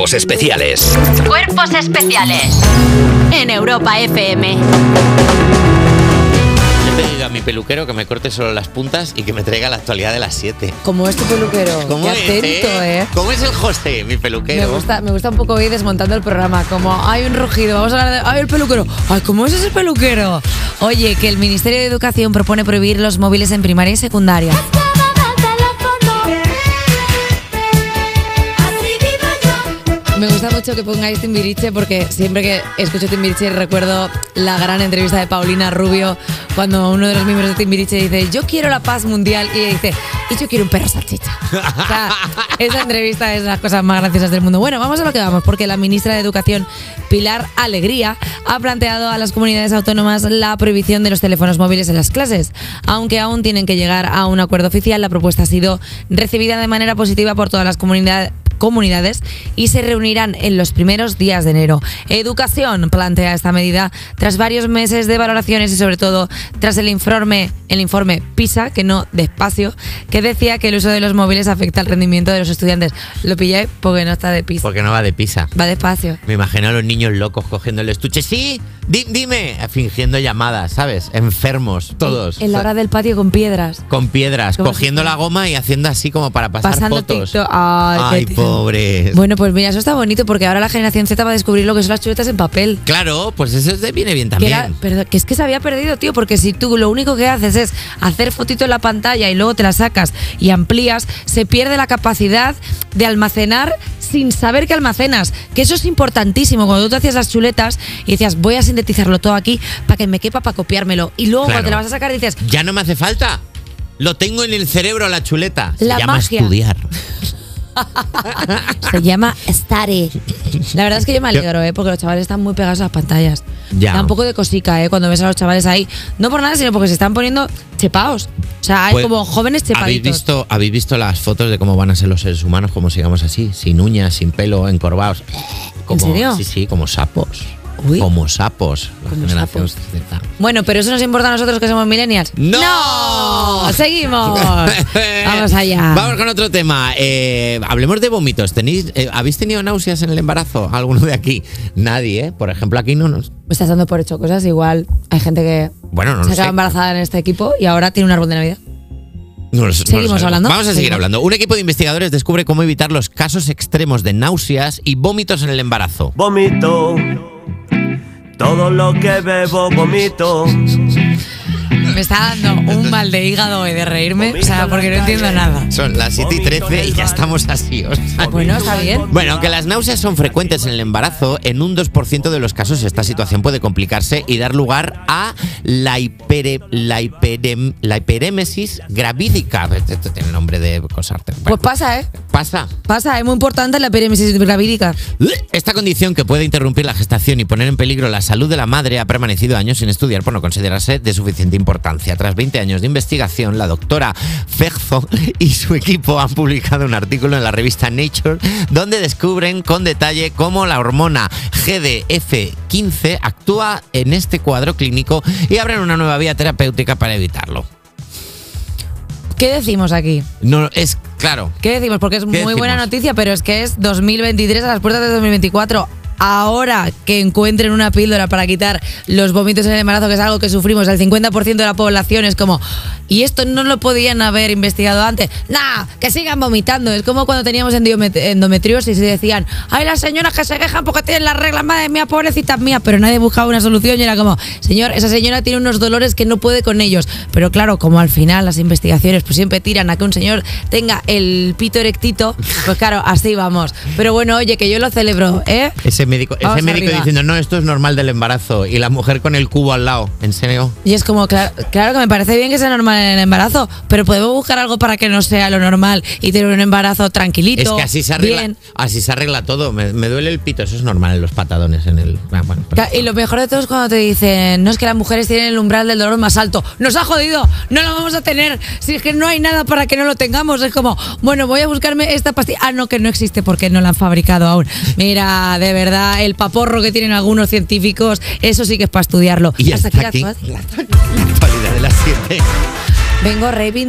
Cuerpos especiales. Cuerpos especiales en Europa FM. He pedido a mi peluquero que me corte solo las puntas y que me traiga la actualidad de las 7. Como es tu peluquero. ¿Cómo Qué es, atento, eh? ¿eh? ¿Cómo es el José, mi Me peluquero? gusta, me gusta un poco ir desmontando el programa. Como hay un rugido, vamos a hablar de. ¡Ay, el peluquero! ¡Ay, cómo es ese peluquero! Oye, que el Ministerio de Educación propone prohibir los móviles en primaria y secundaria. Me gusta mucho que pongáis Timbiriche porque siempre que escucho Timbiriche recuerdo la gran entrevista de Paulina Rubio cuando uno de los miembros de Timbiriche dice yo quiero la paz mundial y ella dice y yo quiero un perro salchicha. O sea, esa entrevista es las cosas más graciosas del mundo. Bueno, vamos a lo que vamos porque la ministra de Educación Pilar Alegría ha planteado a las comunidades autónomas la prohibición de los teléfonos móviles en las clases. Aunque aún tienen que llegar a un acuerdo oficial, la propuesta ha sido recibida de manera positiva por todas las comunidades comunidades y se reunirán en los primeros días de enero. Educación plantea esta medida tras varios meses de valoraciones y sobre todo tras el informe, el informe PISA, que no despacio, que decía que el uso de los móviles afecta al rendimiento de los estudiantes. Lo pillé porque no está de PISA. Porque no va de pisa. Va despacio. Me imagino a los niños locos cogiendo el estuche. Sí, di- dime, fingiendo llamadas, ¿sabes? Enfermos, todos. En la hora del patio con piedras. Con piedras, cogiendo si- la goma y haciendo así como para pasar Pasando fotos. TikTok. Ay, Ay, qué- pobres. Bueno, pues mira, eso está bonito porque ahora la generación Z va a descubrir lo que son las chuletas en papel. Claro, pues eso te viene bien Que, también. era- pero que es que se había perdido, tío, porque si tú lo único que haces es hacer fotito en la pantalla y luego te la sacas y amplías, se pierde la capacidad de almacenar sin saber que almacenas. Que eso es importantísimo. Cuando tú te hacías las chuletas y decías, voy a sintetizarlo todo aquí para que me quepa para copiármelo. Y luego Claro. cuando te la vas a sacar dices, Ya no me hace falta. Lo tengo en el cerebro la chuleta. Se La llama magia. estudiar. Se llama Study. La verdad es que yo me alegro, ¿eh? porque los chavales están muy pegados a las pantallas. Ya. Da un poco de cosica, ¿eh? cuando ves a los chavales ahí. No por nada, sino porque se están poniendo chepaos. O sea, hay Pues, como jóvenes ¿Habéis chepaditos. visto, ¿Habéis visto las fotos de cómo van a ser los seres humanos, como sigamos así? Sin uñas, sin pelo, encorvados. Como, serio? Sí, sí, como sapos. Uy. Como sapos. La Como generación sapos. Z. Bueno, pero eso nos importa a nosotros que somos millennials. ¡No! ¡Seguimos! Vamos allá. Vamos con otro tema. Eh, hablemos de vómitos. ¿Tenéis, eh, ¿Habéis tenido náuseas en el embarazo? ¿Alguno de aquí? Nadie, ¿eh? Por ejemplo, aquí no nos. Me estás dando por hecho cosas. Igual hay gente que Bueno, no se acaba embarazada en este equipo y ahora tiene un árbol de Navidad. No no ¿Seguimos sabemos. hablando? Vamos a seguir Seguimos. hablando. Un equipo de investigadores descubre cómo evitar los casos extremos de náuseas y vómitos en el embarazo. Vomito. Todo lo que bebo, vomito. Me está dando un mal de hígado y de reírme. O sea, porque no entiendo nada. Son las 7 y 13 y ya estamos así. o sea. Bueno, está bien. Bueno, aunque las náuseas son frecuentes en el embarazo, en un 2% de los casos esta situación puede complicarse y dar lugar a la, hipere- la, hiperem- la hiperémesis gravídica. Esto tiene nombre de cosarte. Pues pasa, ¿eh? pasa. Pasa, es muy importante la epidemisis gravídica. Esta condición que puede interrumpir la gestación y poner en peligro la salud de la madre ha permanecido años sin estudiar por no considerarse de suficiente importancia. Tras 20 años de investigación, la doctora Ferzo y su equipo han publicado un artículo en la revista Nature donde descubren con detalle cómo la hormona GDF15 actúa en este cuadro clínico y abren una nueva vía terapéutica para evitarlo. ¿Qué decimos aquí? No, es claro. ¿Qué decimos? Porque es muy decimos? buena noticia, pero es que es 2023 a las puertas de 2024. Ahora que encuentren una píldora para quitar los vómitos en el embarazo, que es algo que sufrimos, el 50% de la población es como, y esto no lo podían haber investigado antes. Nah, que sigan vomitando. Es como cuando teníamos endometriosis y decían, hay las señoras que se quejan porque tienen las reglas, madre mía, pobrecitas mías, pero nadie buscaba una solución y era como, señor, esa señora tiene unos dolores que no puede con ellos. Pero claro, como al final las investigaciones pues siempre tiran a que un señor tenga el pito erectito, pues claro, así vamos. Pero bueno, oye, que yo lo celebro, ¿eh? Ese médico, ese médico arriba. diciendo, no, esto es normal del embarazo. Y la mujer con el cubo al lado. ¿En serio? Y es como, claro, claro que me parece bien que sea normal en el embarazo, pero podemos buscar algo para que no sea lo normal y tener un embarazo tranquilito. Es que así se arregla, bien. así se arregla todo. Me, me duele el pito, eso es normal en los patadones. En el, ah, bueno, pues- Y lo mejor de todo es cuando te dicen, no es que las mujeres tienen el umbral del dolor más alto. Nos ha jodido, no lo vamos a tener. Si es que no hay nada para que no lo tengamos. Es como, bueno, voy a buscarme esta pastilla. Ah, no, que no existe porque no la han fabricado aún. Mira, de verdad, el paporro que tienen algunos científicos, eso sí que es para estudiarlo. y Hasta hasta aquí aquí la la, la actualidad de las 7. Vengo reivindicando